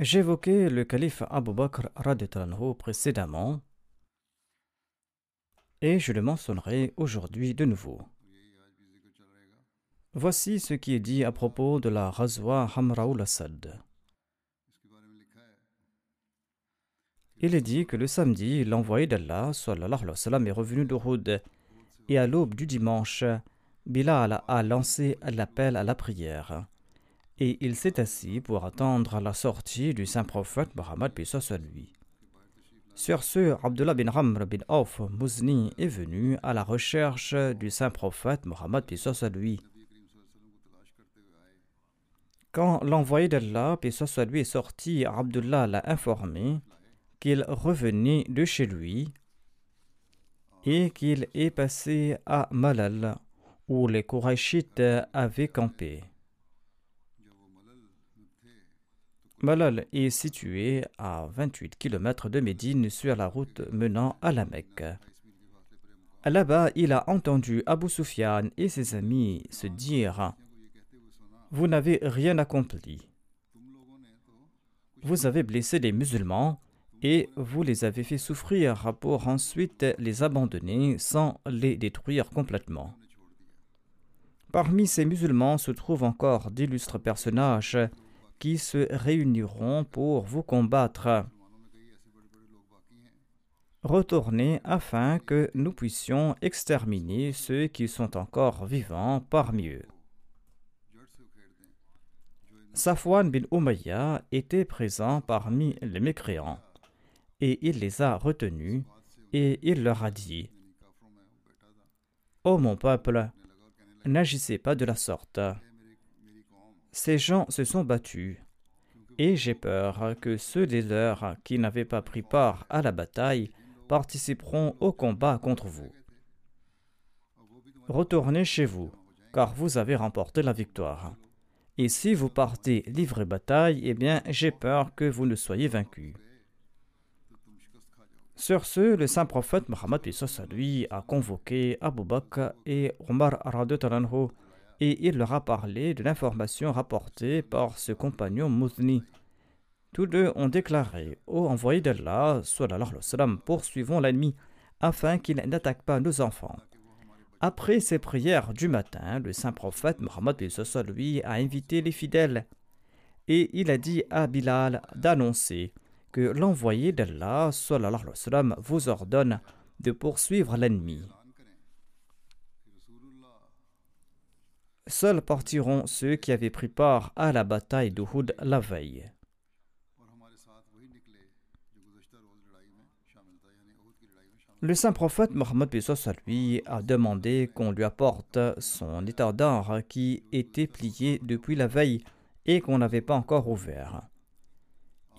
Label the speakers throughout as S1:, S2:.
S1: J'évoquais le calife Abu Bakr radiallahu précédemment et je le mentionnerai aujourd'hui de nouveau. Voici ce qui est dit à propos de la Razwa Hamraoul Assad. Il est dit que le samedi, l'envoyé d'Allah est revenu d'Uhud et à l'aube du dimanche, Bilal a lancé l'appel à la prière et il s'est assis pour attendre la sortie du saint prophète Mohammed soit lui. Sur ce, Abdullah bin Ramr bin Auf Muzni est venu à la recherche du saint prophète Mohammed soit lui. Quand l'envoyé d'Allah soit lui est sorti, Abdullah l'a informé qu'il revenait de chez lui et qu'il est passé à Malal où les Kourachites avaient campé. Malal est situé à 28 km de Médine sur la route menant à la Mecque. Là-bas, il a entendu Abu Sufyan et ses amis se dire Vous n'avez rien accompli. Vous avez blessé des musulmans et vous les avez fait souffrir pour ensuite les abandonner sans les détruire complètement. Parmi ces musulmans se trouvent encore d'illustres personnages qui se réuniront pour vous combattre. Retournez afin que nous puissions exterminer ceux qui sont encore vivants parmi eux. Safwan bin Umayya était présent parmi les mécréants, et il les a retenus, et il leur a dit Ô mon peuple, n'agissez pas de la sorte ces gens se sont battus, et j'ai peur que ceux des leurs qui n'avaient pas pris part à la bataille participeront au combat contre vous. Retournez chez vous, car vous avez remporté la victoire. Et si vous partez livrer bataille, eh bien j'ai peur que vous ne soyez vaincus. Sur ce, le saint prophète Mohammed lui a convoqué Abu Bakr et Omar et il leur a parlé de l'information rapportée par ce compagnon Muzni. Tous deux ont déclaré Ô envoyé d'Allah, poursuivons l'ennemi afin qu'il n'attaque pas nos enfants. Après ces prières du matin, le saint prophète Mohammed lui a invité les fidèles et il a dit à Bilal d'annoncer que l'envoyé d'Allah vous ordonne de poursuivre l'ennemi. Seuls partiront ceux qui avaient pris part à la bataille d'Uhud la veille. Le saint prophète Mohammed lui a demandé qu'on lui apporte son étendard qui était plié depuis la veille et qu'on n'avait pas encore ouvert.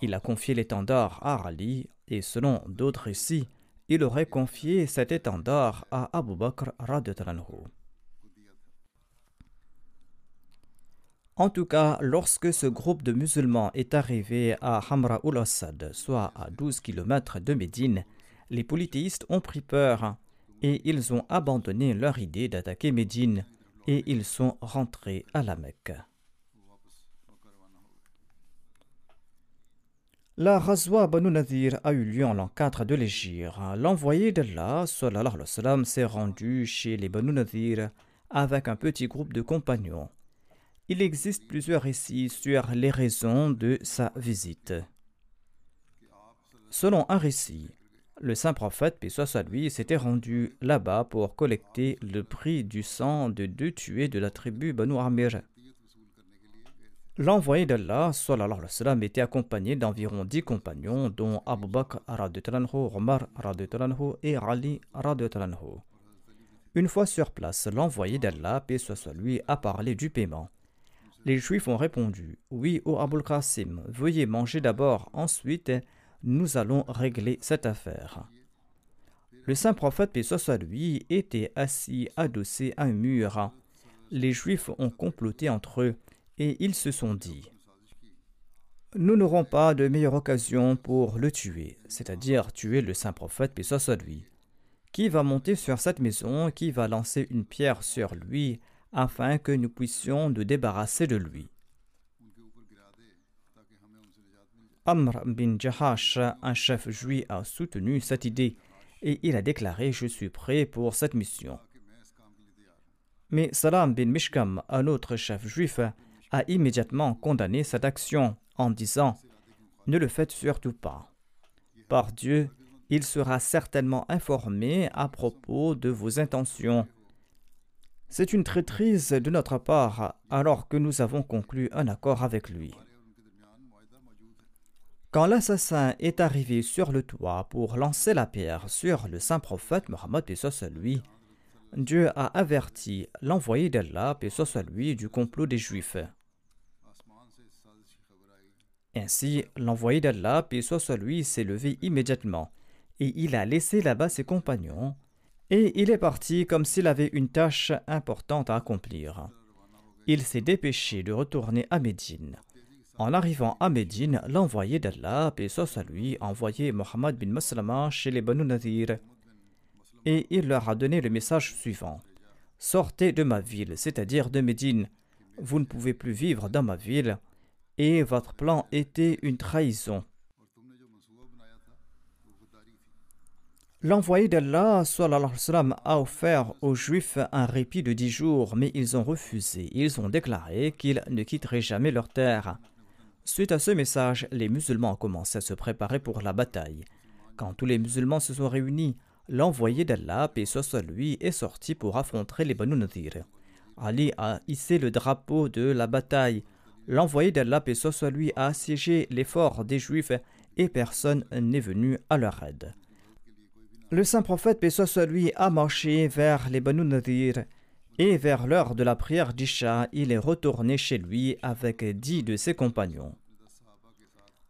S1: Il a confié l'étendard à Ali et selon d'autres récits, il aurait confié cet étendard à Abu Bakr radhiyallahu En tout cas, lorsque ce groupe de musulmans est arrivé à Hamra ul Assad, soit à 12 km de Médine, les polythéistes ont pris peur et ils ont abandonné leur idée d'attaquer Médine et ils sont rentrés à la Mecque. La Razwa Banu Nadir a eu lieu en l'an 4 de l'Égypte. L'envoyé d'Allah, s'est rendu chez les Banu Nadir avec un petit groupe de compagnons. Il existe plusieurs récits sur les raisons de sa visite. Selon un récit, le saint prophète, paix soit lui, s'était rendu là-bas pour collecter le prix du sang de deux tués de la tribu Banu Amir. L'envoyé d'Allah sallam, était accompagné d'environ dix compagnons, dont Abu Bakr Omar et Ali. Une fois sur place, l'envoyé d'Allah, paix soit lui, a parlé du paiement. Les Juifs ont répondu Oui, ô Abul Qasim, veuillez manger d'abord, ensuite nous allons régler cette affaire. Le saint prophète, paix était assis adossé à un mur. Les Juifs ont comploté entre eux et ils se sont dit Nous n'aurons pas de meilleure occasion pour le tuer, c'est-à-dire tuer le saint prophète, paix. Qui va monter sur cette maison, qui va lancer une pierre sur lui, afin que nous puissions nous débarrasser de lui Amr bin Jahash, un chef juif, a soutenu cette idée et il a déclaré Je suis prêt pour cette mission. Mais Salam bin Mishkam, un autre chef juif, a immédiatement condamné cette action en disant Ne le faites surtout pas. Par Dieu, il sera certainement informé à propos de vos intentions. C'est une traîtrise de notre part alors que nous avons conclu un accord avec lui. Quand l'assassin est arrivé sur le toit pour lancer la pierre sur le saint prophète Mohammed lui, Dieu a averti l'envoyé d'Allah lui du complot des Juifs. Ainsi, l'envoyé d'Allah, soit lui, s'est levé immédiatement, et il a laissé là-bas ses compagnons, et il est parti comme s'il avait une tâche importante à accomplir. Il s'est dépêché de retourner à Médine. En arrivant à Médine, l'envoyé d'Allah, paix soit lui, a envoyé Mohammed bin Maslama chez les Banu Nadir, et il leur a donné le message suivant. Sortez de ma ville, c'est-à-dire de Médine. Vous ne pouvez plus vivre dans ma ville et votre plan était une trahison. L'envoyé d'Allah a offert aux Juifs un répit de dix jours, mais ils ont refusé. Ils ont déclaré qu'ils ne quitteraient jamais leur terre. Suite à ce message, les musulmans ont commencé à se préparer pour la bataille. Quand tous les musulmans se sont réunis, l'envoyé d'Allah, paix soit lui, est sorti pour affronter les Banu Nadir. Ali a hissé le drapeau de la bataille L'envoyé d'Allah, paix soit lui, a assiégé les forts des Juifs et personne n'est venu à leur aide. Le saint prophète, paix lui, a marché vers les Banu Nadir et vers l'heure de la prière d'Isha, il est retourné chez lui avec dix de ses compagnons.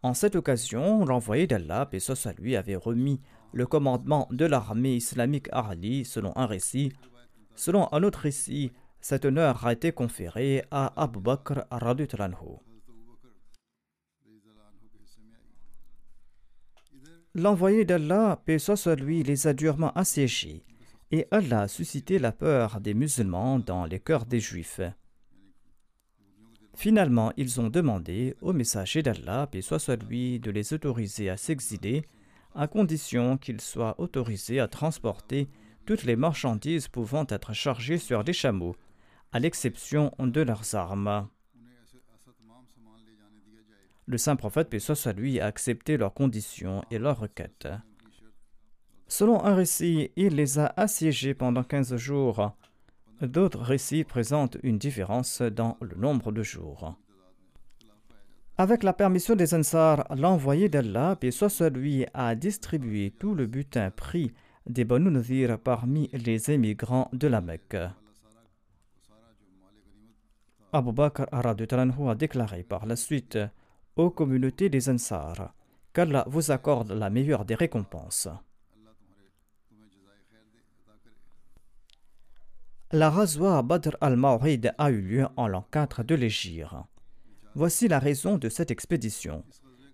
S1: En cette occasion, l'envoyé d'Allah, paix lui, avait remis le commandement de l'armée islamique à Ali, selon un récit. Selon un autre récit, cet honneur a été conféré à Abu Bakr L'envoyé d'Allah, paix soit lui, les a durement assiégés, et Allah a suscité la peur des musulmans dans les cœurs des juifs. Finalement, ils ont demandé au messager d'Allah, paix soit lui, de les autoriser à s'exiler, à condition qu'ils soient autorisés à transporter toutes les marchandises pouvant être chargées sur des chameaux, à l'exception de leurs armes. Le saint prophète, paix soit lui, a accepté leurs conditions et leurs requêtes. Selon un récit, il les a assiégés pendant quinze jours. D'autres récits présentent une différence dans le nombre de jours. Avec la permission des Ansar, l'envoyé d'Allah, paix soit a distribué tout le butin pris des Banu Nadir parmi les émigrants de la Mecque. Abu Bakr a déclaré par la suite aux communautés des Ansar qu'Allah vous accorde la meilleure des récompenses. La Razwa Badr al-Mawrid a eu lieu en l'an 4 de l'Égypte. Voici la raison de cette expédition.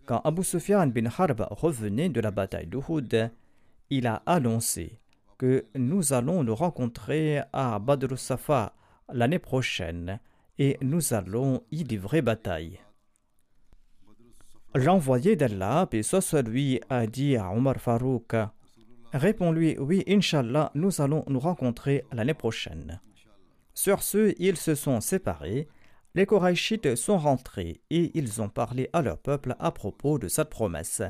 S1: Quand Abu Sufyan bin Harb revenait de la bataille d'Uhud, il a annoncé que nous allons nous rencontrer à Badr Safa l'année prochaine et nous allons y livrer bataille. L'envoyé d'Allah, puis soit lui, a dit à Omar Farouk Réponds-lui, oui, Inch'Allah, nous allons nous rencontrer l'année prochaine. Sur ce, ils se sont séparés, les Korachites sont rentrés et ils ont parlé à leur peuple à propos de cette promesse.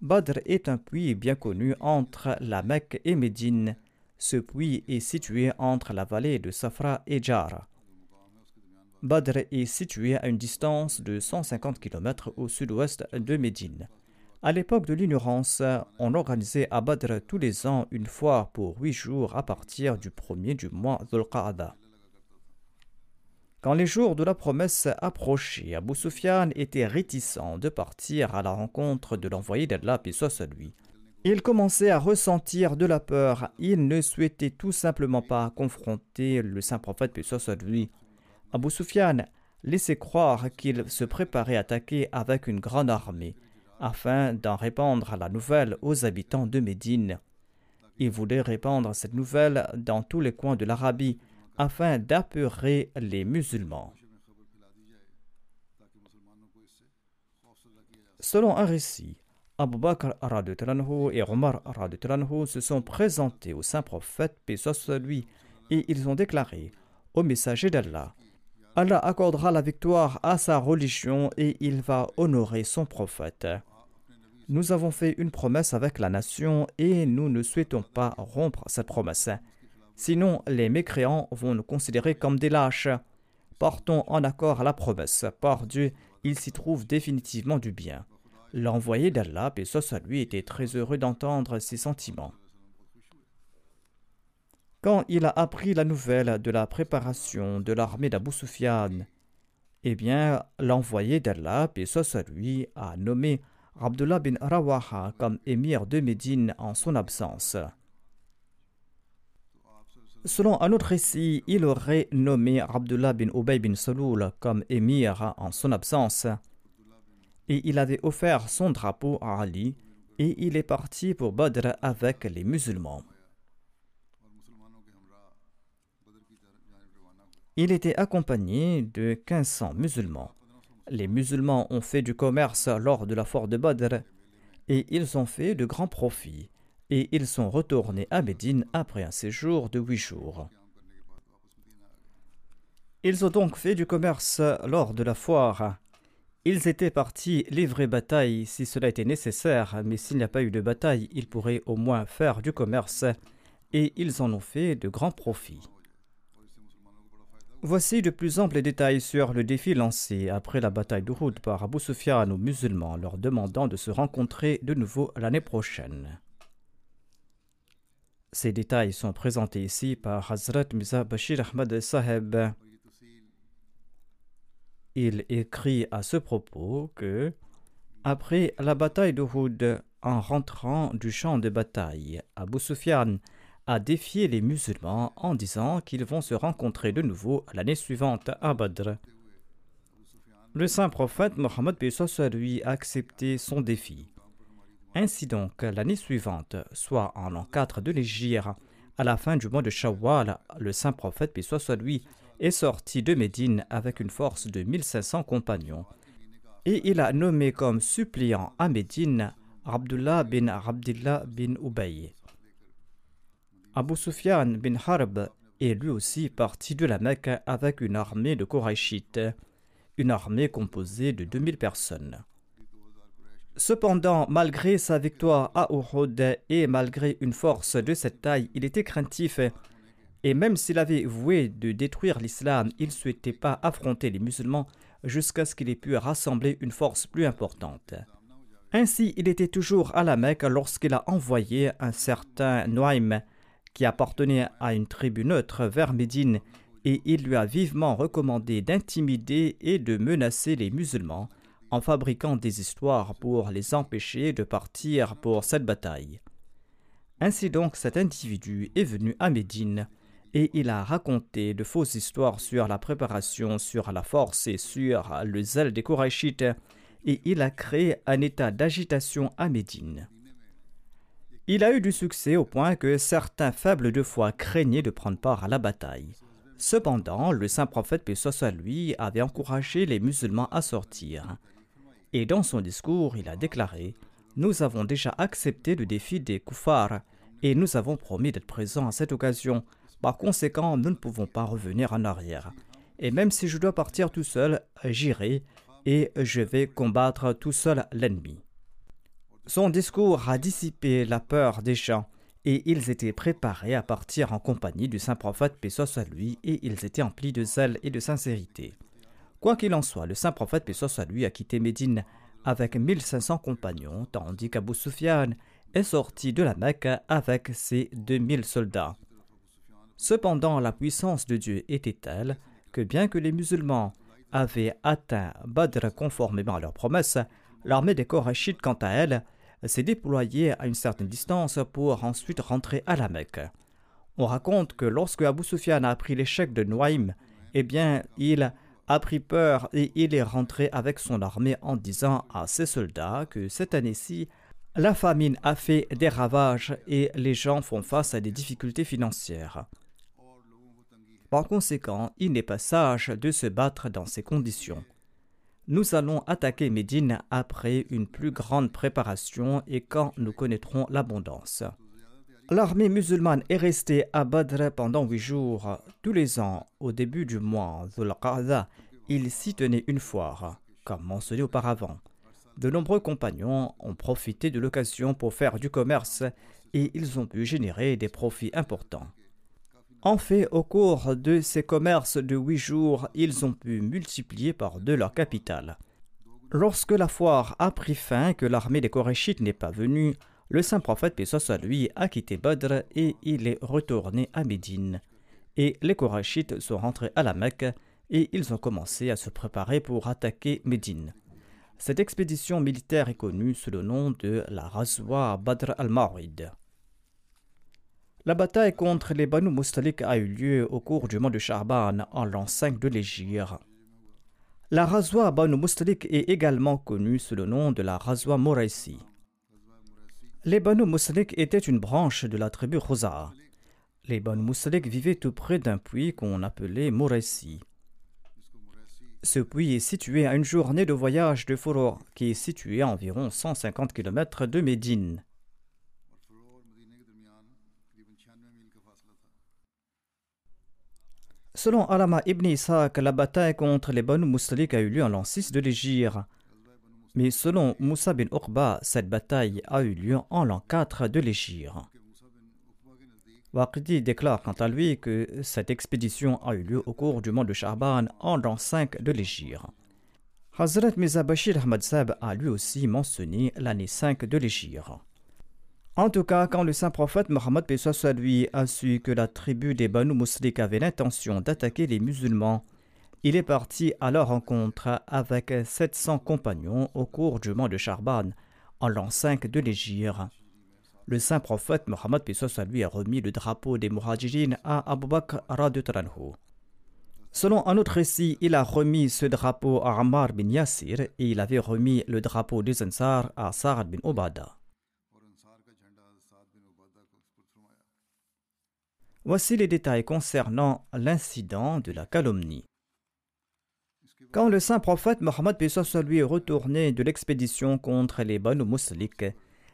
S1: Badr est un puits bien connu entre la Mecque et Médine. Ce puits est situé entre la vallée de Safra et Jara. Badr est situé à une distance de 150 km au sud-ouest de Médine. À l'époque de l'ignorance, on organisait à Badr tous les ans une fois pour huit jours à partir du premier du mois Dhul Quand les jours de la promesse approchaient, Abu Sufyan était réticent de partir à la rencontre de l'envoyé d'Allah, puis soit lui. Il commençait à ressentir de la peur. Il ne souhaitait tout simplement pas confronter le saint prophète, puis soit lui. Abu Sufyan laissait croire qu'il se préparait à attaquer avec une grande armée afin d'en répandre la nouvelle aux habitants de Médine. Il voulait répandre cette nouvelle dans tous les coins de l'Arabie afin d'apeurer les musulmans. Selon un récit, Abu Bakr et Omar se sont présentés au saint prophète, paix soit lui, et ils ont déclaré Au messager d'Allah, Allah accordera la victoire à sa religion et il va honorer son prophète. Nous avons fait une promesse avec la nation et nous ne souhaitons pas rompre cette promesse. Sinon, les mécréants vont nous considérer comme des lâches. Portons en accord la promesse. Par Dieu, il s'y trouve définitivement du bien. L'envoyé d'Allah, et soit lui, était très heureux d'entendre ces sentiments. Quand il a appris la nouvelle de la préparation de l'armée d'Abu Sufyan, eh bien, l'envoyé d'Allah, et a nommé Abdullah bin Rawaha comme émir de Médine en son absence. Selon un autre récit, il aurait nommé Abdullah bin Ubay bin Saloul comme émir en son absence, et il avait offert son drapeau à Ali, et il est parti pour Badr avec les musulmans. Il était accompagné de 1500 musulmans. Les musulmans ont fait du commerce lors de la foire de Badr et ils ont fait de grands profits et ils sont retournés à Médine après un séjour de huit jours. Ils ont donc fait du commerce lors de la foire. Ils étaient partis livrer bataille si cela était nécessaire, mais s'il n'y a pas eu de bataille, ils pourraient au moins faire du commerce, et ils en ont fait de grands profits. Voici de plus amples détails sur le défi lancé après la bataille d'Uhud par Abu Sufyan aux musulmans, leur demandant de se rencontrer de nouveau l'année prochaine. Ces détails sont présentés ici par Hazrat Mirza Bashir Ahmad Saheb. Il écrit à ce propos que, après la bataille d'Uhud, en rentrant du champ de bataille, Abu Sufyan a défié les musulmans en disant qu'ils vont se rencontrer de nouveau l'année suivante à Badr. Le saint prophète Mohammed lui a accepté son défi. Ainsi donc, l'année suivante, soit en l'an 4 de l'Égypte, à la fin du mois de Shawwal, le saint prophète lui est sorti de Médine avec une force de 1500 compagnons. Et il a nommé comme suppliant à Médine Abdullah bin Abdullah bin Ubay. Abu Sufyan bin Harb est lui aussi parti de la Mecque avec une armée de Korachites, une armée composée de 2000 personnes. Cependant, malgré sa victoire à Uhud et malgré une force de cette taille, il était craintif et même s'il avait voué de détruire l'islam, il ne souhaitait pas affronter les musulmans jusqu'à ce qu'il ait pu rassembler une force plus importante. Ainsi, il était toujours à la Mecque lorsqu'il a envoyé un certain Noaim qui appartenait à une tribu neutre vers Médine, et il lui a vivement recommandé d'intimider et de menacer les musulmans en fabriquant des histoires pour les empêcher de partir pour cette bataille. Ainsi donc cet individu est venu à Médine et il a raconté de fausses histoires sur la préparation, sur la force et sur le zèle des Korachites et il a créé un état d'agitation à Médine. Il a eu du succès au point que certains faibles de foi craignaient de prendre part à la bataille. Cependant, le saint prophète, paix lui, avait encouragé les musulmans à sortir. Et dans son discours, il a déclaré Nous avons déjà accepté le défi des koufars et nous avons promis d'être présents à cette occasion. Par conséquent, nous ne pouvons pas revenir en arrière. Et même si je dois partir tout seul, j'irai et je vais combattre tout seul l'ennemi. Son discours a dissipé la peur des gens et ils étaient préparés à partir en compagnie du saint prophète, paix soit lui, et ils étaient emplis de zèle et de sincérité. Quoi qu'il en soit, le saint prophète, paix soit lui, a quitté Médine avec 1500 compagnons, tandis qu'Abu Sufyan est sorti de la Mecque avec ses 2000 soldats. Cependant, la puissance de Dieu était telle que bien que les musulmans avaient atteint Badr conformément à leur promesse, l'armée des Korachites, quant à elle, s'est déployée à une certaine distance pour ensuite rentrer à la Mecque. On raconte que lorsque Abu Sufyan a appris l'échec de Noaim, eh bien, il a pris peur et il est rentré avec son armée en disant à ses soldats que cette année-ci, la famine a fait des ravages et les gens font face à des difficultés financières. Par conséquent, il n'est pas sage de se battre dans ces conditions. Nous allons attaquer Médine après une plus grande préparation et quand nous connaîtrons l'abondance. L'armée musulmane est restée à Badr pendant huit jours. Tous les ans, au début du mois Dhul il s'y tenait une foire, comme mentionné auparavant. De nombreux compagnons ont profité de l'occasion pour faire du commerce et ils ont pu générer des profits importants. En fait, au cours de ces commerces de huit jours, ils ont pu multiplier par deux leur capital. Lorsque la foire a pris fin, que l'armée des Korachites n'est pas venue, le saint prophète, soit lui, a quitté Badr et il est retourné à Médine. Et les Korachites sont rentrés à la Mecque et ils ont commencé à se préparer pour attaquer Médine. Cette expédition militaire est connue sous le nom de la Razwa Badr al-Mawid. La bataille contre les Banu Mustalik a eu lieu au cours du mois de Charban en l'an 5 de l'Égypte. La Razwa Banu Mustalik est également connue sous le nom de la Razwa Moraisi. Les Banu Mustalik étaient une branche de la tribu Rosa. Les Banu Mustalik vivaient tout près d'un puits qu'on appelait Moraisi. Ce puits est situé à une journée de voyage de Foro, qui est situé à environ 150 km de Médine. Selon Alama ibn Ishaq, la bataille contre les Banu Mustalik a eu lieu en l'an 6 de l'Égypte. Mais selon Moussa bin Uqba, cette bataille a eu lieu en l'an 4 de l'Égypte. Waqidi déclare quant à lui que cette expédition a eu lieu au cours du mois de Charban en l'an 5 de l'Égypte. Hazrat Mirza Bashir Ahmad Sab a lui aussi mentionné l'année 5 de l'Égypte. En tout cas, quand le saint prophète Mohammed lui a su que la tribu des Banu Muslik avait l'intention d'attaquer les musulmans, il est parti à leur rencontre avec 700 compagnons au cours du mois de Charban en l'an 5 de l'Égypte le saint prophète Mohammed lui a remis le drapeau des Muhajirin à Abu Bakr Selon un autre récit, il a remis ce drapeau à Ammar bin Yasir et il avait remis le drapeau des Ansar à Sa'ad bin Obada. Voici les détails concernant l'incident de la calomnie. Quand le saint prophète Mohammed lui est retourné de l'expédition contre les Banu Muslik,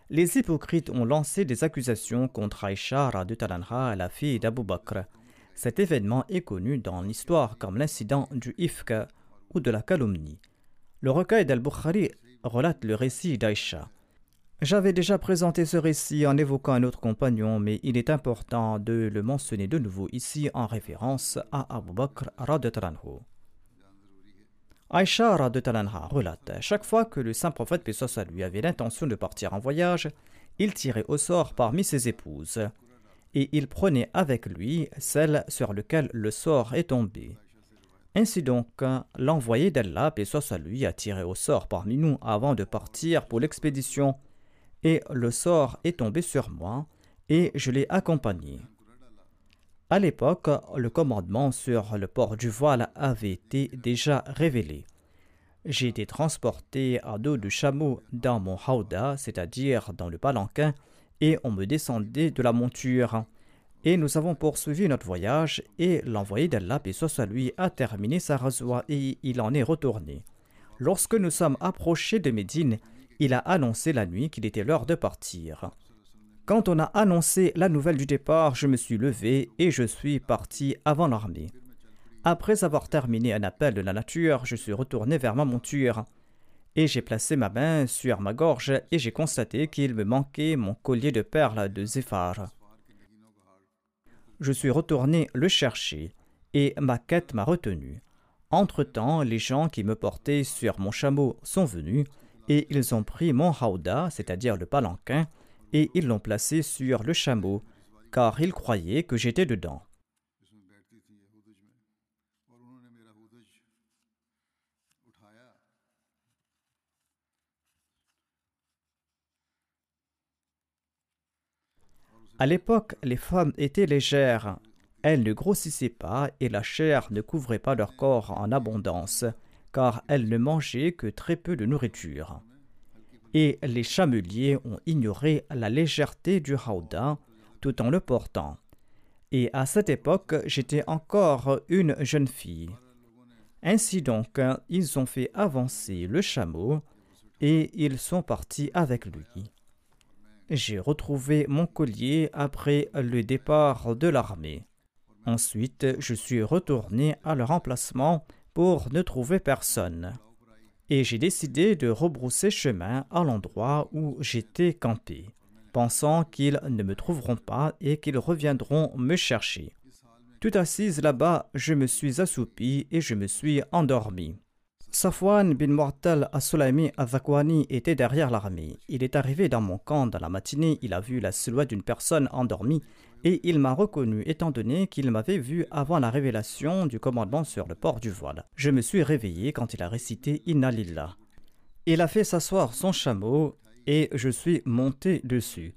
S1: les hypocrites ont lancé des accusations contre Aïcha Talanha, la fille d'Abu Bakr. Cet événement est connu dans l'histoire comme l'incident du ifk ou de la calomnie. Le recueil d'Al-Bukhari relate le récit d'Aïcha. J'avais déjà présenté ce récit en évoquant un autre compagnon, mais il est important de le mentionner de nouveau ici en référence à Abu Bakr Talanhu. Aïcha de Talanha relate Chaque fois que le saint prophète Pessoa lui avait l'intention de partir en voyage, il tirait au sort parmi ses épouses, et il prenait avec lui celle sur laquelle le sort est tombé. Ainsi donc, l'envoyé d'Allah, paix lui, a tiré au sort parmi nous avant de partir pour l'expédition, et le sort est tombé sur moi, et je l'ai accompagné. À l'époque, le commandement sur le port du voile avait été déjà révélé. J'ai été transporté à dos de chameau dans mon hauda, c'est-à-dire dans le palanquin, et on me descendait de la monture. Et nous avons poursuivi notre voyage et l'envoyé d'Allah, et soit lui, a terminé sa rasoir et il en est retourné. Lorsque nous sommes approchés de Médine, il a annoncé la nuit qu'il était l'heure de partir. Quand on a annoncé la nouvelle du départ, je me suis levé et je suis parti avant l'armée. Après avoir terminé un appel de la nature, je suis retourné vers ma monture et j'ai placé ma main sur ma gorge et j'ai constaté qu'il me manquait mon collier de perles de Zéphar. Je suis retourné le chercher et ma quête m'a retenu. Entre-temps, les gens qui me portaient sur mon chameau sont venus et ils ont pris mon haouda, c'est-à-dire le palanquin, et ils l'ont placé sur le chameau, car ils croyaient que j'étais dedans. À l'époque, les femmes étaient légères. Elles ne grossissaient pas et la chair ne couvrait pas leur corps en abondance, car elles ne mangeaient que très peu de nourriture et les chameliers ont ignoré la légèreté du hauda tout en le portant. Et à cette époque, j'étais encore une jeune fille. Ainsi donc, ils ont fait avancer le chameau et ils sont partis avec lui. J'ai retrouvé mon collier après le départ de l'armée. Ensuite, je suis retourné à leur emplacement pour ne trouver personne et j'ai décidé de rebrousser chemin à l'endroit où j'étais campé, pensant qu'ils ne me trouveront pas et qu'ils reviendront me chercher. Tout assise là-bas, je me suis assoupi et je me suis endormi. Safwan bin Mortal Al-Zakwani était derrière l'armée. Il est arrivé dans mon camp dans la matinée, il a vu la silhouette d'une personne endormie et il m'a reconnu étant donné qu'il m'avait vu avant la révélation du commandement sur le port du voile. Je me suis réveillé quand il a récité Inna Lillah. Il a fait s'asseoir son chameau et je suis monté dessus.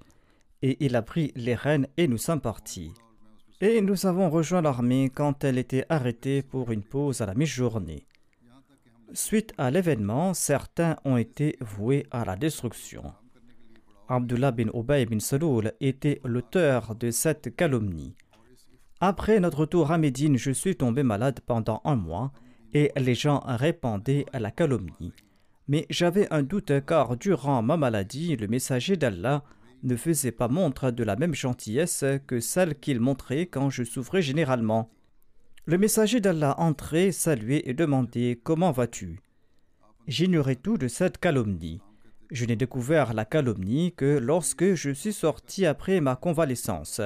S1: Et il a pris les rênes et nous sommes partis. Et nous avons rejoint l'armée quand elle était arrêtée pour une pause à la mi-journée. Suite à l'événement, certains ont été voués à la destruction. Abdullah bin Ubay bin Saloul était l'auteur de cette calomnie. Après notre retour à Médine, je suis tombé malade pendant un mois et les gens répandaient la calomnie. Mais j'avais un doute car durant ma maladie, le messager d'Allah ne faisait pas montre de la même gentillesse que celle qu'il montrait quand je souffrais généralement. Le messager d'Allah entrait, saluait et demandait Comment vas-tu? J'ignorais tout de cette calomnie. Je n'ai découvert la calomnie que lorsque je suis sorti après ma convalescence.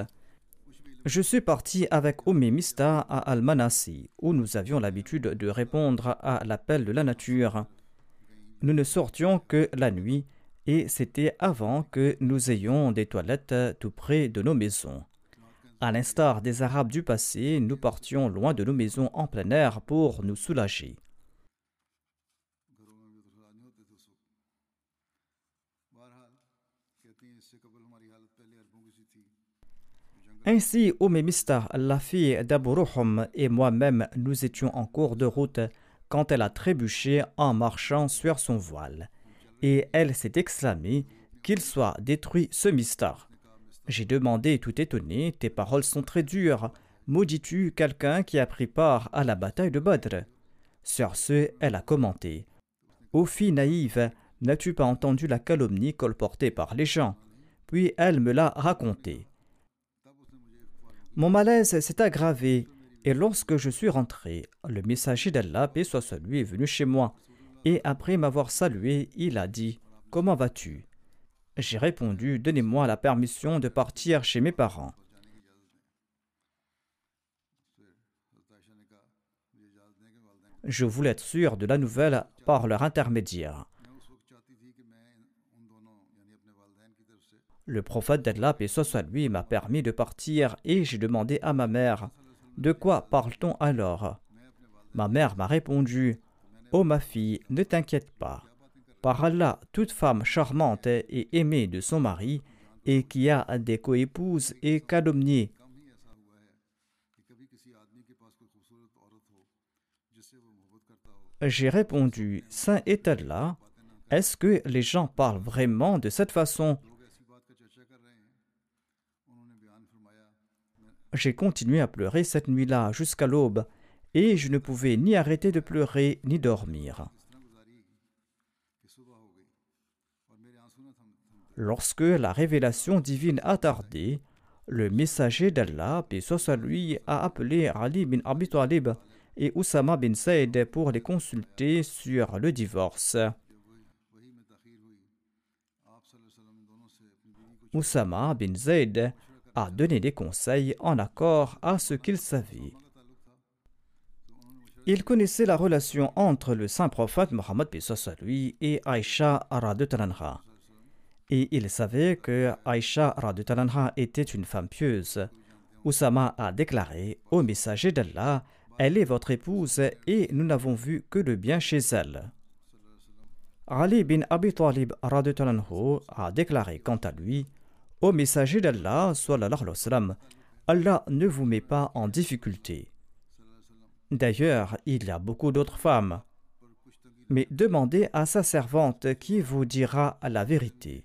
S1: Je suis parti avec Oumé Mista à Al-Manassi, où nous avions l'habitude de répondre à l'appel de la nature. Nous ne sortions que la nuit, et c'était avant que nous ayons des toilettes tout près de nos maisons. À l'instar des Arabes du passé, nous partions loin de nos maisons en plein air pour nous soulager. Ainsi, Oumé la fille d'Abu et moi-même, nous étions en cours de route quand elle a trébuché en marchant sur son voile. Et elle s'est exclamée qu'il soit détruit ce mistar. J'ai demandé tout étonné Tes paroles sont très dures. Maudis-tu quelqu'un qui a pris part à la bataille de Badr? Sur ce, elle a commenté. Ô fille naïve, n'as-tu pas entendu la calomnie colportée par les gens? Puis elle me l'a racontée. Mon malaise s'est aggravé, et lorsque je suis rentré, le messager d'Allah, paix soit sur lui, est venu chez moi, et après m'avoir salué, il a dit Comment vas-tu? J'ai répondu Donnez-moi la permission de partir chez mes parents. Je voulais être sûr de la nouvelle par leur intermédiaire. Le prophète d'Allah, et soit lui, m'a permis de partir et j'ai demandé à ma mère De quoi parle-t-on alors? Ma mère m'a répondu Ô oh, ma fille, ne t'inquiète pas. Par Allah, toute femme charmante et aimée de son mari et qui a des coépouses est calomniée. J'ai répondu Saint est Allah. Est-ce que les gens parlent vraiment de cette façon? J'ai continué à pleurer cette nuit-là jusqu'à l'aube, et je ne pouvais ni arrêter de pleurer ni dormir. Lorsque la révélation divine a tardé, le messager d'Allah, paix soit lui, a appelé Ali bin Abi Talib et Oussama bin Saïd pour les consulter sur le divorce. Oussama bin Zayd a donné des conseils en accord à ce qu'il savait. Il connaissait la relation entre le saint prophète Mohammed lui et Aïcha Talanha. Et il savait que Aïcha Talanha était une femme pieuse. Oussama a déclaré au messager d'Allah Elle est votre épouse et nous n'avons vu que le bien chez elle. Ali bin Abi Talib a déclaré quant à lui Ô messager d'Allah, Allah ne vous met pas en difficulté. D'ailleurs, il y a beaucoup d'autres femmes. Mais demandez à sa servante qui vous dira la vérité.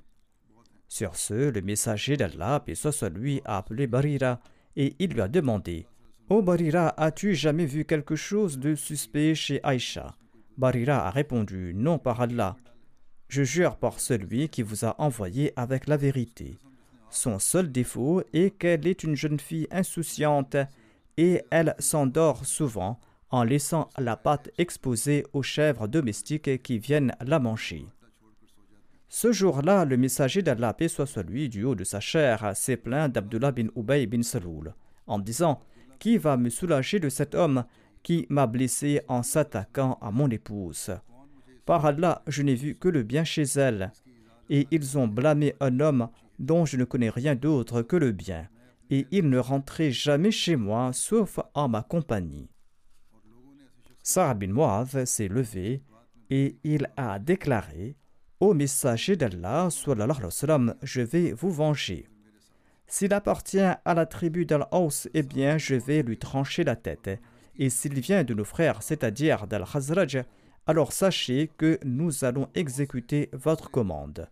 S1: Sur ce, le messager d'Allah, et soit lui, a appelé Barira et il lui a demandé Ô Barira, as-tu jamais vu quelque chose de suspect chez Aïcha? Barira a répondu Non, par Allah. Je jure par celui qui vous a envoyé avec la vérité. Son seul défaut est qu'elle est une jeune fille insouciante et elle s'endort souvent en laissant la pâte exposée aux chèvres domestiques qui viennent la manger. Ce jour-là, le messager d'Allah, paix soit lui, du haut de sa chair, s'est plaint d'Abdullah bin Ubay bin Saloul, en disant Qui va me soulager de cet homme qui m'a blessé en s'attaquant à mon épouse? Par Allah, je n'ai vu que le bien chez elle. Et ils ont blâmé un homme dont je ne connais rien d'autre que le bien et il ne rentrait jamais chez moi sauf en ma compagnie. Sarah bin Mu'adh s'est levé et il a déclaré Ô messager d'Allah, je vais vous venger. S'il appartient à la tribu d'Al-Aus, eh bien, je vais lui trancher la tête. Et s'il vient de nos frères, c'est-à-dire d'Al-Khazraj, alors sachez que nous allons exécuter votre commande.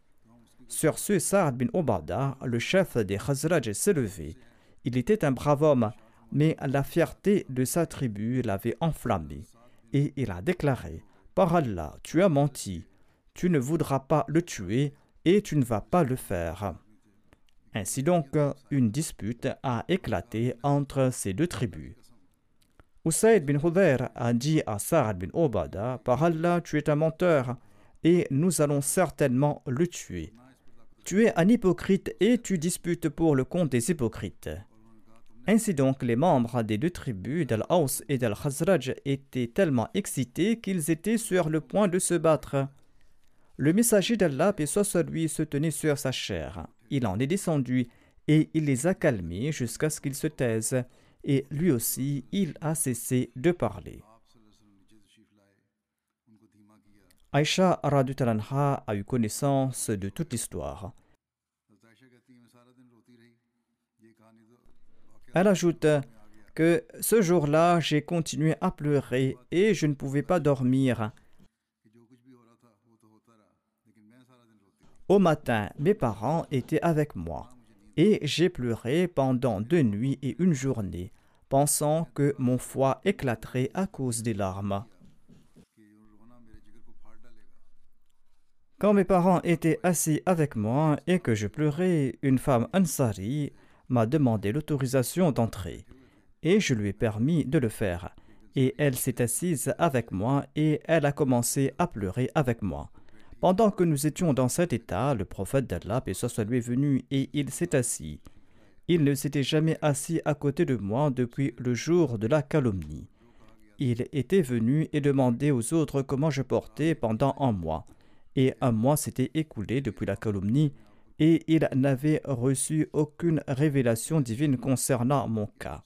S1: Sur ce, Saad bin Obada, le chef des Khazraj, s'est levé. Il était un brave homme, mais la fierté de sa tribu l'avait enflammé. Et il a déclaré Par Allah, tu as menti, tu ne voudras pas le tuer et tu ne vas pas le faire. Ainsi donc, une dispute a éclaté entre ces deux tribus. Usaid bin Hudayr a dit à Saad bin Obada Par Allah, tu es un menteur, et nous allons certainement le tuer. Tu es un hypocrite et tu disputes pour le compte des hypocrites. Ainsi donc, les membres des deux tribus d'Al-Aus et d'Al-Khazraj étaient tellement excités qu'ils étaient sur le point de se battre. Le messager d'Allah, lui, se tenait sur sa chair. Il en est descendu et il les a calmés jusqu'à ce qu'ils se taisent, et lui aussi, il a cessé de parler. Aïcha a eu connaissance de toute l'histoire. Elle ajoute que ce jour-là, j'ai continué à pleurer et je ne pouvais pas dormir. Au matin, mes parents étaient avec moi et j'ai pleuré pendant deux nuits et une journée, pensant que mon foie éclaterait à cause des larmes. Quand mes parents étaient assis avec moi et que je pleurais, une femme ansari m'a demandé l'autorisation d'entrer, et je lui ai permis de le faire. Et elle s'est assise avec moi et elle a commencé à pleurer avec moi. Pendant que nous étions dans cet état, le prophète d'Allah, et soit lui est venu et il s'est assis. Il ne s'était jamais assis à côté de moi depuis le jour de la calomnie. Il était venu et demandait aux autres comment je portais pendant un mois et un mois s'était écoulé depuis la calomnie, et il n'avait reçu aucune révélation divine concernant mon cas.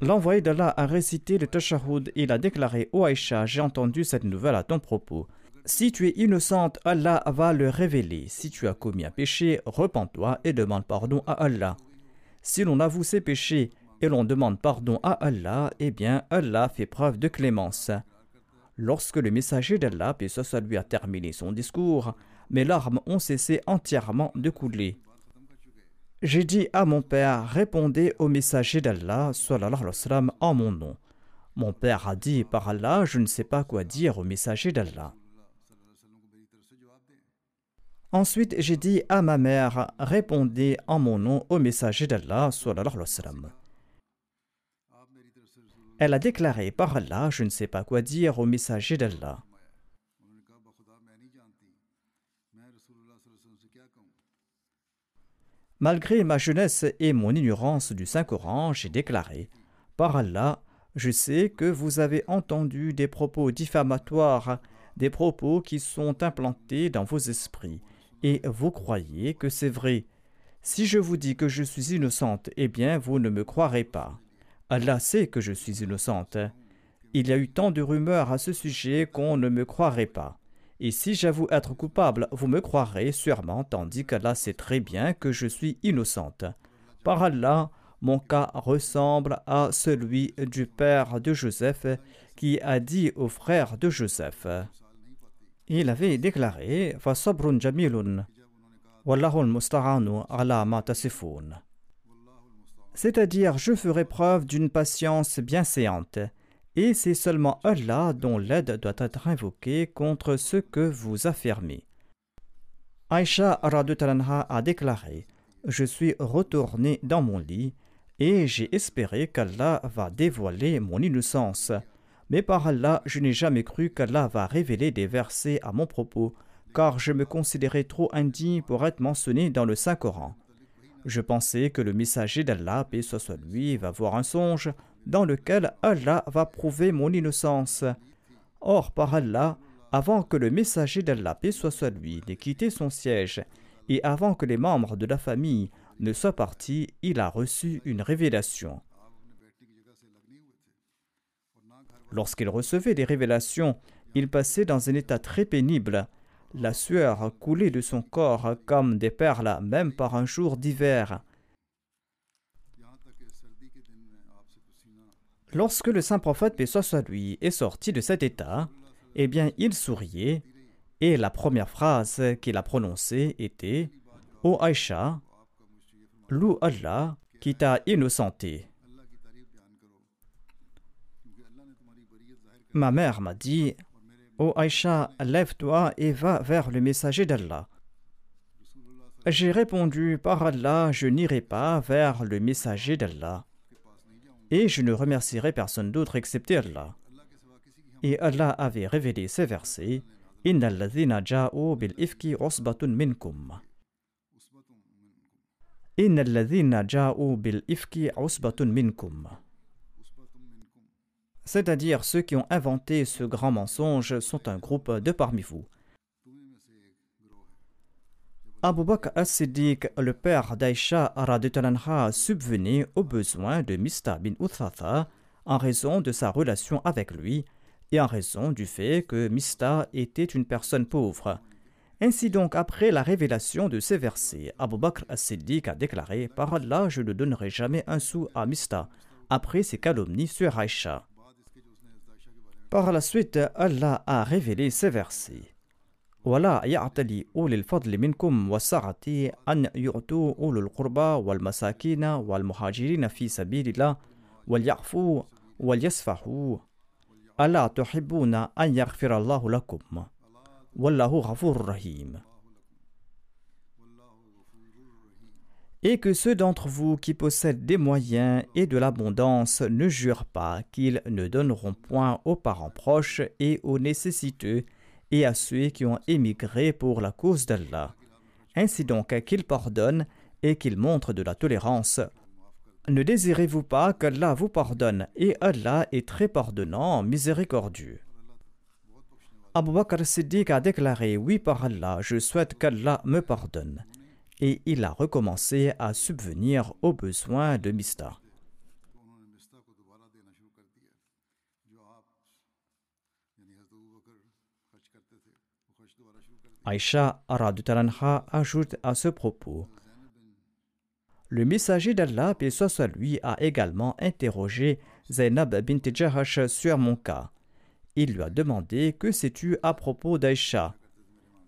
S1: L'envoyé d'Allah a récité le Tashahud et il a déclaré Ô Aïcha, j'ai entendu cette nouvelle à ton propos. Si tu es innocente, Allah va le révéler. Si tu as commis un péché, repens-toi et demande pardon à Allah. Si l'on avoue ses péchés et l'on demande pardon à Allah, eh bien Allah fait preuve de clémence. Lorsque le messager d'Allah, et ça, lui a terminé son discours, mes larmes ont cessé entièrement de couler. J'ai dit à mon père, répondez au messager d'Allah en mon nom. Mon père a dit, par Allah, je ne sais pas quoi dire au messager d'Allah. Ensuite, j'ai dit à ma mère, répondez en mon nom au messager d'Allah. Elle a déclaré, par Allah, je ne sais pas quoi dire au messager d'Allah. Malgré ma jeunesse et mon ignorance du Saint-Coran, j'ai déclaré Par Allah, je sais que vous avez entendu des propos diffamatoires, des propos qui sont implantés dans vos esprits, et vous croyez que c'est vrai? Si je vous dis que je suis innocente, eh bien vous ne me croirez pas. Allah sait que je suis innocente. Il y a eu tant de rumeurs à ce sujet qu'on ne me croirait pas. Et si j'avoue être coupable, vous me croirez sûrement, tandis qu'Allah sait très bien que je suis innocente. Par Allah, mon cas ressemble à celui du père de Joseph qui a dit au frère de Joseph. Il avait déclaré C'est-à-dire, je ferai preuve d'une patience bienséante et c'est seulement Allah dont l'aide doit être invoquée contre ce que vous affirmez. Aïcha a déclaré Je suis retourné dans mon lit et j'ai espéré qu'Allah va dévoiler mon innocence. Mais par Allah, je n'ai jamais cru qu'Allah va révéler des versets à mon propos, car je me considérais trop indigne pour être mentionné dans le Saint-Coran. Je pensais que le messager d'Allah, paix soit lui, va voir un songe dans lequel Allah va prouver mon innocence. Or, par Allah, avant que le messager d'Allah, paix soit lui, n'ait quitté son siège, et avant que les membres de la famille ne soient partis, il a reçu une révélation. Lorsqu'il recevait des révélations, il passait dans un état très pénible. La sueur coulait de son corps comme des perles, même par un jour d'hiver. Lorsque le saint prophète, soit lui, est sorti de cet état, eh bien, il souriait, et la première phrase qu'il a prononcée était Ô Aïcha, Allah qui t'a innocenté. Ma mère m'a dit Ô Aïcha, lève-toi et va vers le messager d'Allah. J'ai répondu Par Allah, je n'irai pas vers le messager d'Allah et je ne remercierai personne d'autre excepté Allah. Et Allah avait révélé ces versets ja'u bil ifki minkum. ja'u bil ifki minkum. C'est-à-dire ceux qui ont inventé ce grand mensonge sont un groupe de parmi vous. Abu Bakr as-Siddiq, le père d'Aïcha subvenait aux besoins de Mista bin Uthatha en raison de sa relation avec lui et en raison du fait que Mista était une personne pauvre. Ainsi donc, après la révélation de ces versets, Abu Bakr as-Siddiq a déclaré Par Allah, je ne donnerai jamais un sou à Mista, après ses calomnies sur Aïcha. Par la suite, Allah a révélé ces versets. ولا يعتلي أولي الفضل منكم والسعة أن يؤتوا أولو القربى والمساكين والمهاجرين في سبيل الله وليعفوا وليسفحوا ألا تحبون أن يغفر الله لكم والله غفور رحيم Et que ceux d'entre vous qui possèdent des moyens et de l'abondance ne jurent pas qu'ils ne donneront point aux parents proches et aux nécessiteux et à ceux qui ont émigré pour la cause d'Allah. Ainsi donc qu'il pardonne et qu'il montre de la tolérance. Ne désirez-vous pas qu'Allah vous pardonne et Allah est très pardonnant, miséricordieux. Abu Bakr Siddiq a déclaré Oui par Allah, je souhaite qu'Allah me pardonne. Et il a recommencé à subvenir aux besoins de Mista. Aïcha ajoute à ce propos Le messager d'Allah, paix soit lui, a également interrogé Zainab bint Jahash sur mon cas. Il lui a demandé Que sais-tu à propos d'Aïcha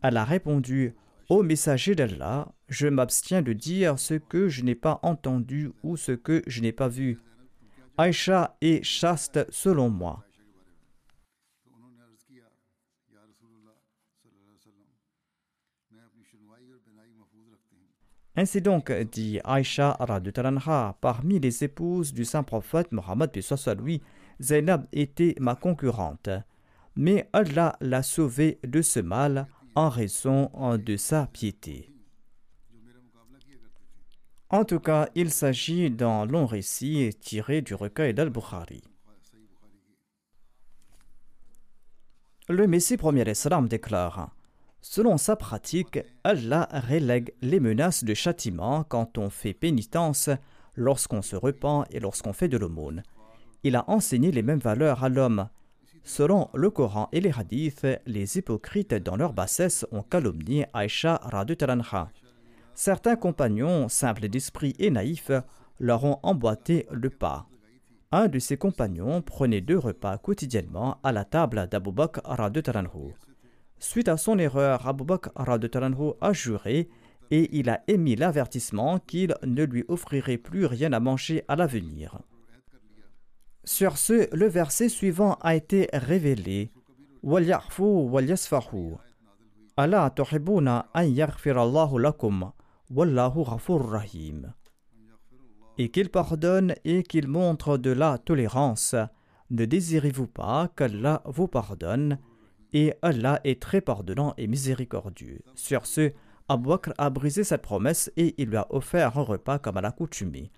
S1: Elle a répondu Ô messager d'Allah, je m'abstiens de dire ce que je n'ai pas entendu ou ce que je n'ai pas vu. Aïcha est chaste selon moi. Ainsi donc, dit Aïcha parmi les épouses du saint prophète Mohammed lui, Zainab était ma concurrente. Mais Allah l'a sauvée de ce mal en raison de sa piété. En tout cas, il s'agit d'un long récit tiré du recueil d'Al-Bukhari. Le Messie premier Islam déclare Selon sa pratique, Allah relègue les menaces de châtiment quand on fait pénitence, lorsqu'on se repent et lorsqu'on fait de l'aumône. Il a enseigné les mêmes valeurs à l'homme. Selon le Coran et les hadiths, les hypocrites dans leur bassesse ont calomnié Aïcha Talanha. Certains compagnons, simples d'esprit et naïfs, leur ont emboîté le pas. Un de ces compagnons prenait deux repas quotidiennement à la table d'Abu Bakr Talanhu. Suite à son erreur, Abu Bakr a juré et il a émis l'avertissement qu'il ne lui offrirait plus rien à manger à l'avenir. Sur ce, le verset suivant a été révélé. Allah. Et qu'il pardonne et qu'il montre de la tolérance. Ne désirez-vous pas qu'Allah vous pardonne? Et Allah est très pardonnant et miséricordieux. Sur ce, Abu Bakr a brisé cette promesse et il lui a offert un repas comme à l'accoutumée.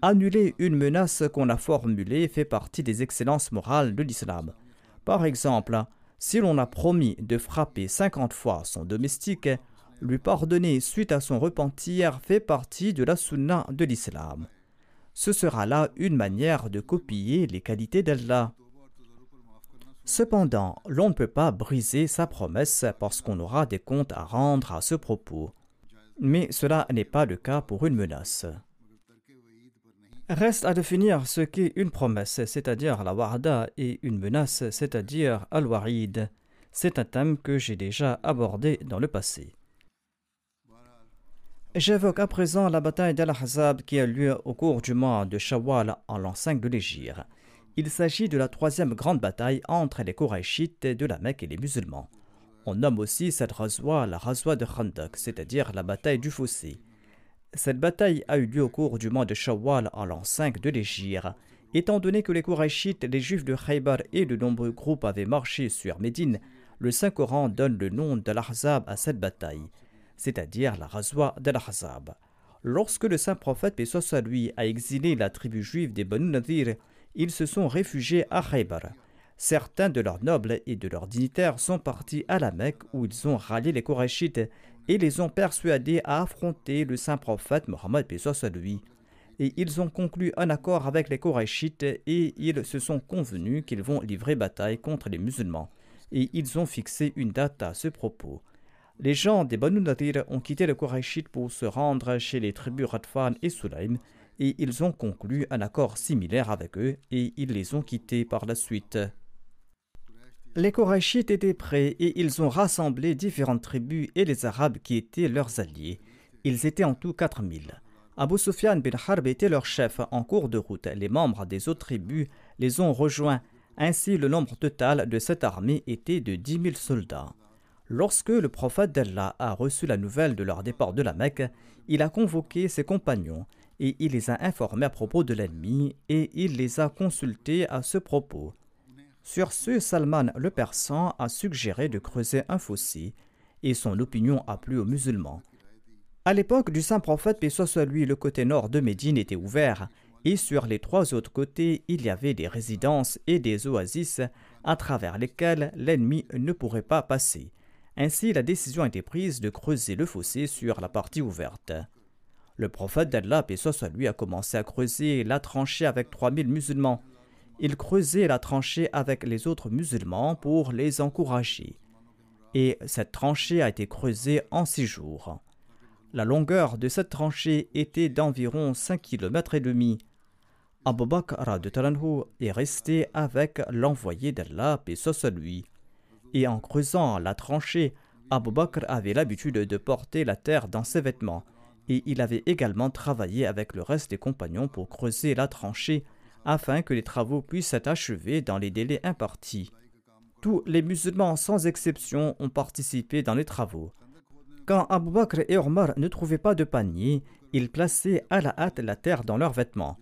S1: Annuler une menace qu'on a formulée fait partie des excellences morales de l'islam. Par exemple, si l'on a promis de frapper 50 fois son domestique, lui pardonner suite à son repentir fait partie de la sunna de l'islam. Ce sera là une manière de copier les qualités d'Allah. Cependant, l'on ne peut pas briser sa promesse parce qu'on aura des comptes à rendre à ce propos. Mais cela n'est pas le cas pour une menace. Reste à définir ce qu'est une promesse, c'est-à-dire la warda, et une menace, c'est-à-dire al-warid. C'est un thème que j'ai déjà abordé dans le passé. J'évoque à présent la bataille d'Al-Hazab qui a lieu au cours du mois de Shawwal en l'an 5 de l'Égypte. Il s'agit de la troisième grande bataille entre les Korachites de la Mecque et les musulmans. On nomme aussi cette razwa la razwa de Khandak, c'est-à-dire la bataille du fossé. Cette bataille a eu lieu au cours du mois de Shawwal en l'an 5 de l'Égypte. Étant donné que les Korachites, les Juifs de Khaybar et de nombreux groupes avaient marché sur Médine, le Saint-Coran donne le nom de l'Ahzab à cette bataille, c'est-à-dire la Razwa de l'Ahzab. Lorsque le saint prophète, paix lui, a exilé la tribu juive des Banu Nadir, ils se sont réfugiés à Khaybar. Certains de leurs nobles et de leurs dignitaires sont partis à la Mecque où ils ont rallié les Korachites et les ont persuadés à affronter le saint prophète Mohammed lui. Et ils ont conclu un accord avec les Korachites et ils se sont convenus qu'ils vont livrer bataille contre les musulmans. Et ils ont fixé une date à ce propos. Les gens des Banu Nadir ont quitté les Korachites pour se rendre chez les tribus Radfan et Sulaim et ils ont conclu un accord similaire avec eux et ils les ont quittés par la suite. Les Korachites étaient prêts et ils ont rassemblé différentes tribus et les Arabes qui étaient leurs alliés. Ils étaient en tout 4000. Abu Sufyan bin Harb était leur chef en cours de route. Les membres des autres tribus les ont rejoints. Ainsi, le nombre total de cette armée était de 10 000 soldats. Lorsque le prophète d'Allah a reçu la nouvelle de leur départ de la Mecque, il a convoqué ses compagnons et il les a informés à propos de l'ennemi et il les a consultés à ce propos. Sur ce, Salman le Persan a suggéré de creuser un fossé, et son opinion a plu aux musulmans. À l'époque du saint prophète, paix le côté nord de Médine était ouvert, et sur les trois autres côtés, il y avait des résidences et des oasis à travers lesquelles l'ennemi ne pourrait pas passer. Ainsi, la décision a été prise de creuser le fossé sur la partie ouverte. Le prophète d'Allah, paix soit lui, a commencé à creuser la tranchée avec 3000 musulmans il creusait la tranchée avec les autres musulmans pour les encourager. Et cette tranchée a été creusée en six jours. La longueur de cette tranchée était d'environ 5 km et demi. Abu Bakr est resté avec l'envoyé d'Allah, paix soit lui. Et en creusant la tranchée, Abu Bakr avait l'habitude de porter la terre dans ses vêtements et il avait également travaillé avec le reste des compagnons pour creuser la tranchée afin que les travaux puissent être achevés dans les délais impartis. Tous les musulmans, sans exception, ont participé dans les travaux. Quand Abu Bakr et Omar ne trouvaient pas de panier, ils plaçaient à la hâte la terre dans leurs vêtements.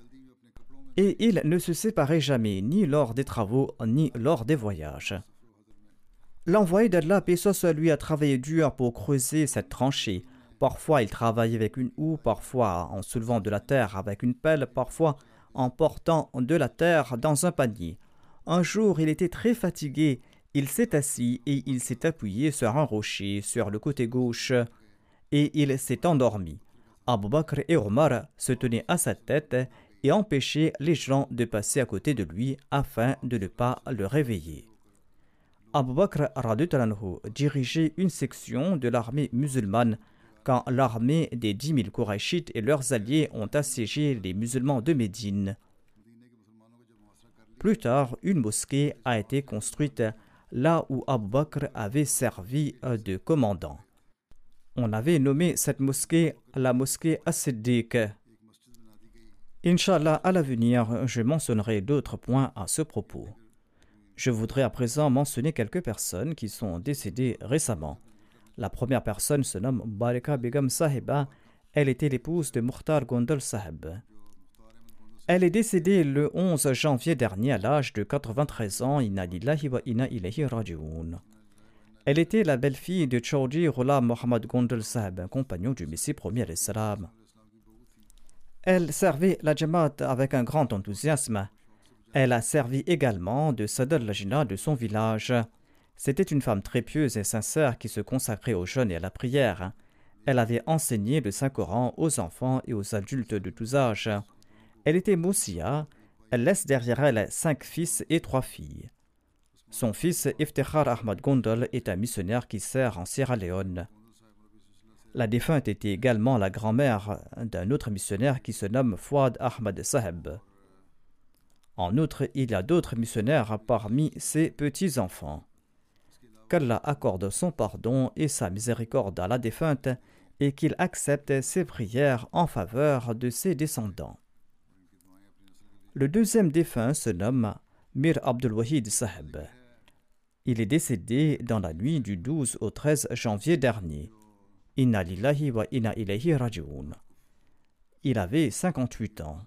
S1: Et ils ne se séparaient jamais, ni lors des travaux, ni lors des voyages. L'envoyé d'Allah, Pesos, lui a travaillé dur pour creuser cette tranchée. Parfois, il travaillait avec une houe, parfois en soulevant de la terre avec une pelle, parfois en portant de la terre dans un panier. Un jour, il était très fatigué. Il s'est assis et il s'est appuyé sur un rocher sur le côté gauche et il s'est endormi. Abu Bakr et Omar se tenaient à sa tête et empêchaient les gens de passer à côté de lui afin de ne pas le réveiller. Abu Bakr dirigeait une section de l'armée musulmane quand l'armée des dix mille Korachites et leurs alliés ont assiégé les musulmans de Médine. Plus tard, une mosquée a été construite là où Abu Bakr avait servi de commandant. On avait nommé cette mosquée la mosquée As-Siddiq. Inch'Allah, à l'avenir, je mentionnerai d'autres points à ce propos. Je voudrais à présent mentionner quelques personnes qui sont décédées récemment. La première personne se nomme Barika Begum Sahiba. Elle était l'épouse de Mukhtar Gondal Sahib. Elle est décédée le 11 janvier dernier à l'âge de 93 ans. Elle était la belle-fille de Chaudhry Rula Mohammad Gondal Sahib, un compagnon du Messie premier l'Islam. Elle servait la Jamaat avec un grand enthousiasme. Elle a servi également de Sadr Lajina de son village. C'était une femme très pieuse et sincère qui se consacrait aux jeunes et à la prière. Elle avait enseigné le Saint-Coran aux enfants et aux adultes de tous âges. Elle était moussia. Elle laisse derrière elle cinq fils et trois filles. Son fils Iftikhar Ahmad Gondol est un missionnaire qui sert en Sierra Leone. La défunte était également la grand-mère d'un autre missionnaire qui se nomme Fouad Ahmad Saheb. En outre, il y a d'autres missionnaires parmi ses petits-enfants qu'Allah accorde son pardon et sa miséricorde à la défunte et qu'il accepte ses prières en faveur de ses descendants. Le deuxième défunt se nomme Mir Abdul Wahid Sahib. Il est décédé dans la nuit du 12 au 13 janvier dernier. Inna wa inna ilayhi raji'un. Il avait 58 ans.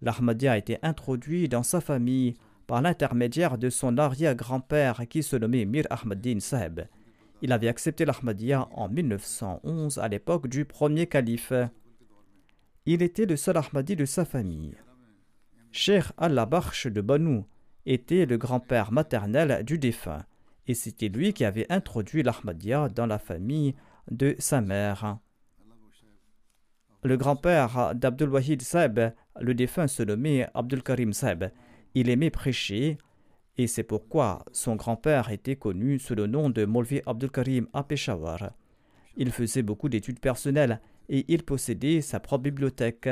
S1: L'Ahmadiyya a été introduit dans sa famille par l'intermédiaire de son arrière-grand-père qui se nommait Mir Ahmadin Saheb. Il avait accepté l'Ahmadiyya en 1911 à l'époque du premier calife. Il était le seul Ahmadi de sa famille. Cheikh al-Labarch de Banou était le grand-père maternel du défunt et c'était lui qui avait introduit l'Ahmadiyya dans la famille de sa mère. Le grand-père d'Abdul Wahid Saeb, le défunt se nommait Abdul Karim Saeb. Il aimait prêcher et c'est pourquoi son grand-père était connu sous le nom de Molvi Abdul Karim à Peshawar. Il faisait beaucoup d'études personnelles et il possédait sa propre bibliothèque.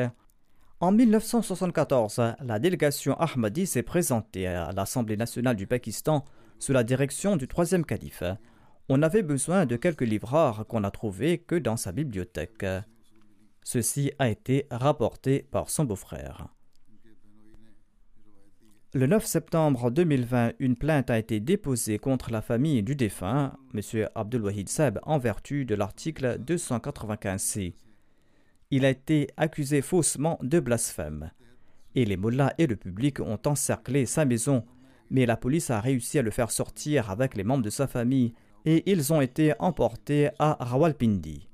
S1: En 1974, la délégation Ahmadi s'est présentée à l'Assemblée nationale du Pakistan sous la direction du troisième calife. On avait besoin de quelques livres rares qu'on n'a trouvés que dans sa bibliothèque. Ceci a été rapporté par son beau-frère. Le 9 septembre 2020, une plainte a été déposée contre la famille du défunt, M. Abdul Wahid Seb, en vertu de l'article 295c. Il a été accusé faussement de blasphème. Et les mollahs et le public ont encerclé sa maison, mais la police a réussi à le faire sortir avec les membres de sa famille et ils ont été emportés à Rawalpindi.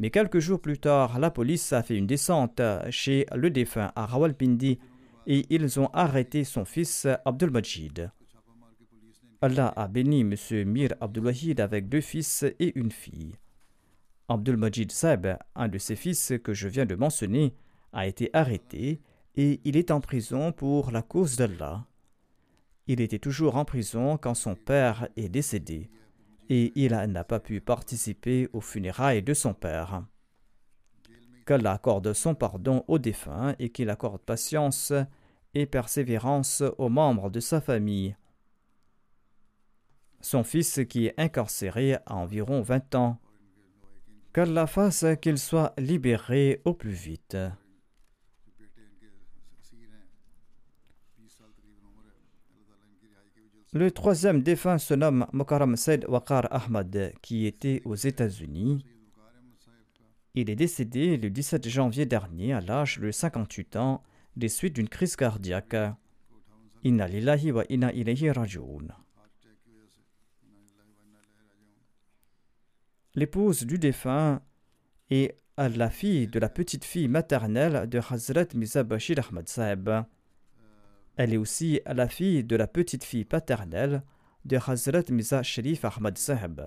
S1: Mais quelques jours plus tard, la police a fait une descente chez le défunt à Rawalpindi et ils ont arrêté son fils Abdul Majid. Allah a béni M. Mir Abdul avec deux fils et une fille. Abdul Majid Seb, un de ses fils que je viens de mentionner, a été arrêté et il est en prison pour la cause d'Allah. Il était toujours en prison quand son père est décédé et il n'a pas pu participer aux funérailles de son père qu'Allah accorde son pardon aux défunts et qu'il accorde patience et persévérance aux membres de sa famille. son fils qui est incarcéré à environ 20 ans. Qu'Allah fasse qu'il soit libéré au plus vite. Le troisième défunt se nomme Mokaram Said Waqar Ahmad, qui était aux États-Unis. Il est décédé le 17 janvier dernier à l'âge de 58 ans des suites d'une crise cardiaque. Wa. L'épouse du défunt est la fille de la petite fille maternelle de Hazrat Mirza Bashir Ahmad Saeb. Elle est aussi la fille de la petite fille paternelle de Hazrat Mirza Sharif Ahmad Sahib.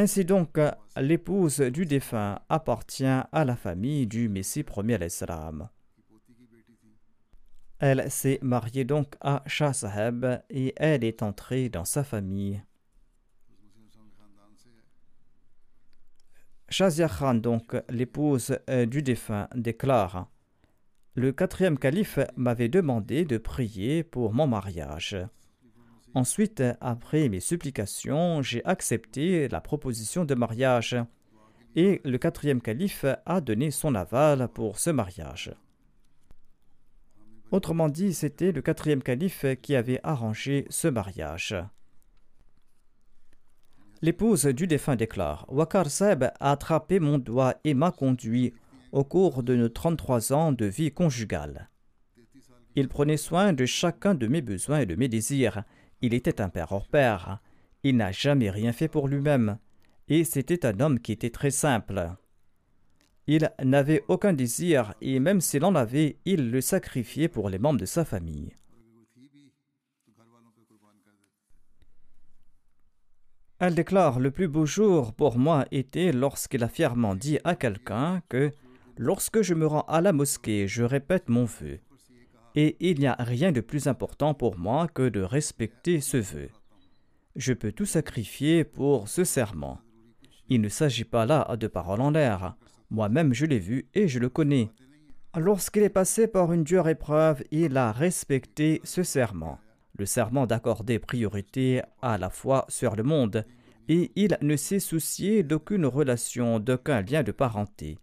S1: Ainsi donc, l'épouse du défunt appartient à la famille du Messie premier l'Islam. Elle s'est mariée donc à Shah Sahib et elle est entrée dans sa famille. Shazia Khan, donc l'épouse du défunt, déclare le quatrième calife m'avait demandé de prier pour mon mariage. Ensuite, après mes supplications, j'ai accepté la proposition de mariage et le quatrième calife a donné son aval pour ce mariage. Autrement dit, c'était le quatrième calife qui avait arrangé ce mariage. L'épouse du défunt déclare Wakar Seb a attrapé mon doigt et m'a conduit au cours de nos 33 ans de vie conjugale. Il prenait soin de chacun de mes besoins et de mes désirs. Il était un père hors père. Il n'a jamais rien fait pour lui-même. Et c'était un homme qui était très simple. Il n'avait aucun désir et même s'il en avait, il le sacrifiait pour les membres de sa famille. Elle déclare Le plus beau jour pour moi était lorsqu'il a fièrement dit à quelqu'un que Lorsque je me rends à la mosquée, je répète mon vœu. Et il n'y a rien de plus important pour moi que de respecter ce vœu. Je peux tout sacrifier pour ce serment. Il ne s'agit pas là de paroles en l'air. Moi-même je l'ai vu et je le connais. Lorsqu'il est passé par une dure épreuve, il a respecté ce serment, le serment d'accorder priorité à la foi sur le monde, et il ne s'est soucié d'aucune relation, d'aucun lien de parenté.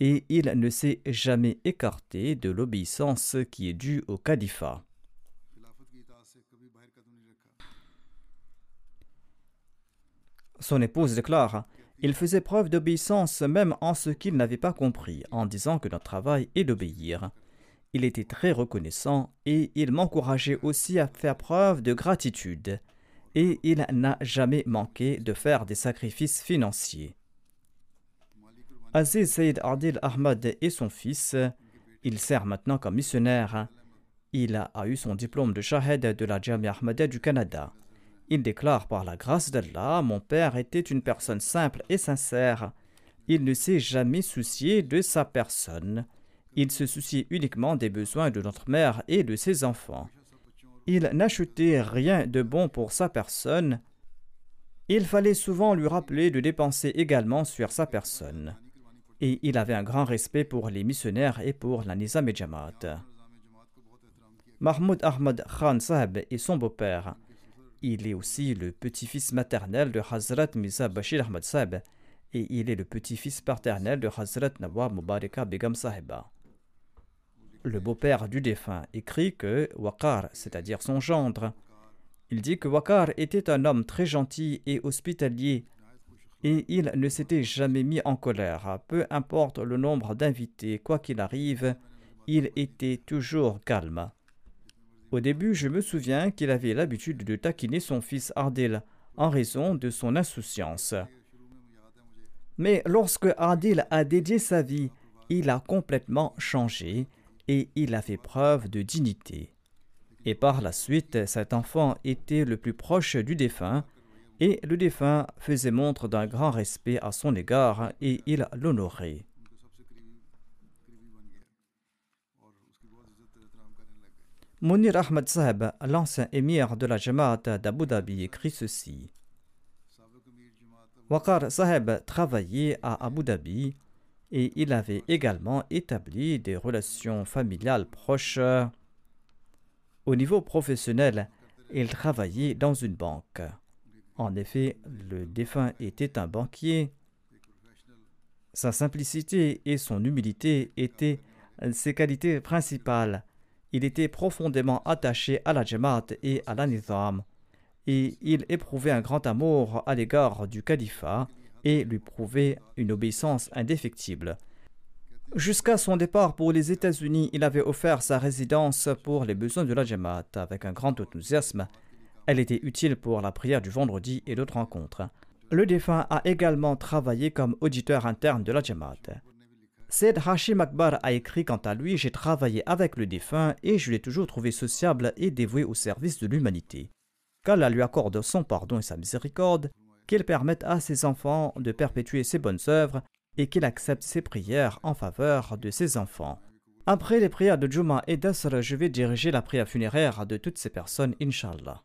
S1: Et il ne s'est jamais écarté de l'obéissance qui est due au califat. Son épouse déclare Il faisait preuve d'obéissance même en ce qu'il n'avait pas compris, en disant que notre travail est d'obéir. Il était très reconnaissant et il m'encourageait aussi à faire preuve de gratitude, et il n'a jamais manqué de faire des sacrifices financiers. Aziz Saïd Adil Ahmad et son fils. Il sert maintenant comme missionnaire. Il a eu son diplôme de Shahed de la Jamia Ahmadiyya du Canada. Il déclare par la grâce d'Allah, mon père était une personne simple et sincère. Il ne s'est jamais soucié de sa personne. Il se souciait uniquement des besoins de notre mère et de ses enfants. Il n'achetait rien de bon pour sa personne. Il fallait souvent lui rappeler de dépenser également sur sa personne et il avait un grand respect pour les missionnaires et pour la Nizam et. Mahmoud Ahmad Khan Sahib est son beau-père. Il est aussi le petit-fils maternel de Hazrat Mirza Bashir Ahmad Sahib et il est le petit-fils paternel de Hazrat Nawab Mubaraka Begum Sahiba. Le beau-père du défunt écrit que Waqar, c'est-à-dire son gendre, il dit que Waqar était un homme très gentil et hospitalier et il ne s'était jamais mis en colère. Peu importe le nombre d'invités, quoi qu'il arrive, il était toujours calme. Au début, je me souviens qu'il avait l'habitude de taquiner son fils Ardil en raison de son insouciance. Mais lorsque Ardil a dédié sa vie, il a complètement changé et il a fait preuve de dignité. Et par la suite, cet enfant était le plus proche du défunt et le défunt faisait montre d'un grand respect à son égard et il l'honorait. Munir Ahmad Sahib, l'ancien émir de la Jamaat d'Abu Dhabi, écrit ceci. Waqar Sahib travaillait à Abu Dhabi et il avait également établi des relations familiales proches Au niveau professionnel, il travaillait dans une banque. En effet, le défunt était un banquier. Sa simplicité et son humilité étaient ses qualités principales. Il était profondément attaché à la Jamaat et à la Nizam, et il éprouvait un grand amour à l'égard du califat et lui prouvait une obéissance indéfectible. Jusqu'à son départ pour les États-Unis, il avait offert sa résidence pour les besoins de la Jamaat avec un grand enthousiasme. Elle était utile pour la prière du vendredi et d'autres rencontres. Le défunt a également travaillé comme auditeur interne de la Jamaat. Said Hashim Akbar a écrit quant à lui J'ai travaillé avec le défunt et je l'ai toujours trouvé sociable et dévoué au service de l'humanité. Qu'Allah lui accorde son pardon et sa miséricorde, qu'il permette à ses enfants de perpétuer ses bonnes œuvres et qu'il accepte ses prières en faveur de ses enfants. Après les prières de Juma et d'Asr, je vais diriger la prière funéraire de toutes ces personnes, Inshallah.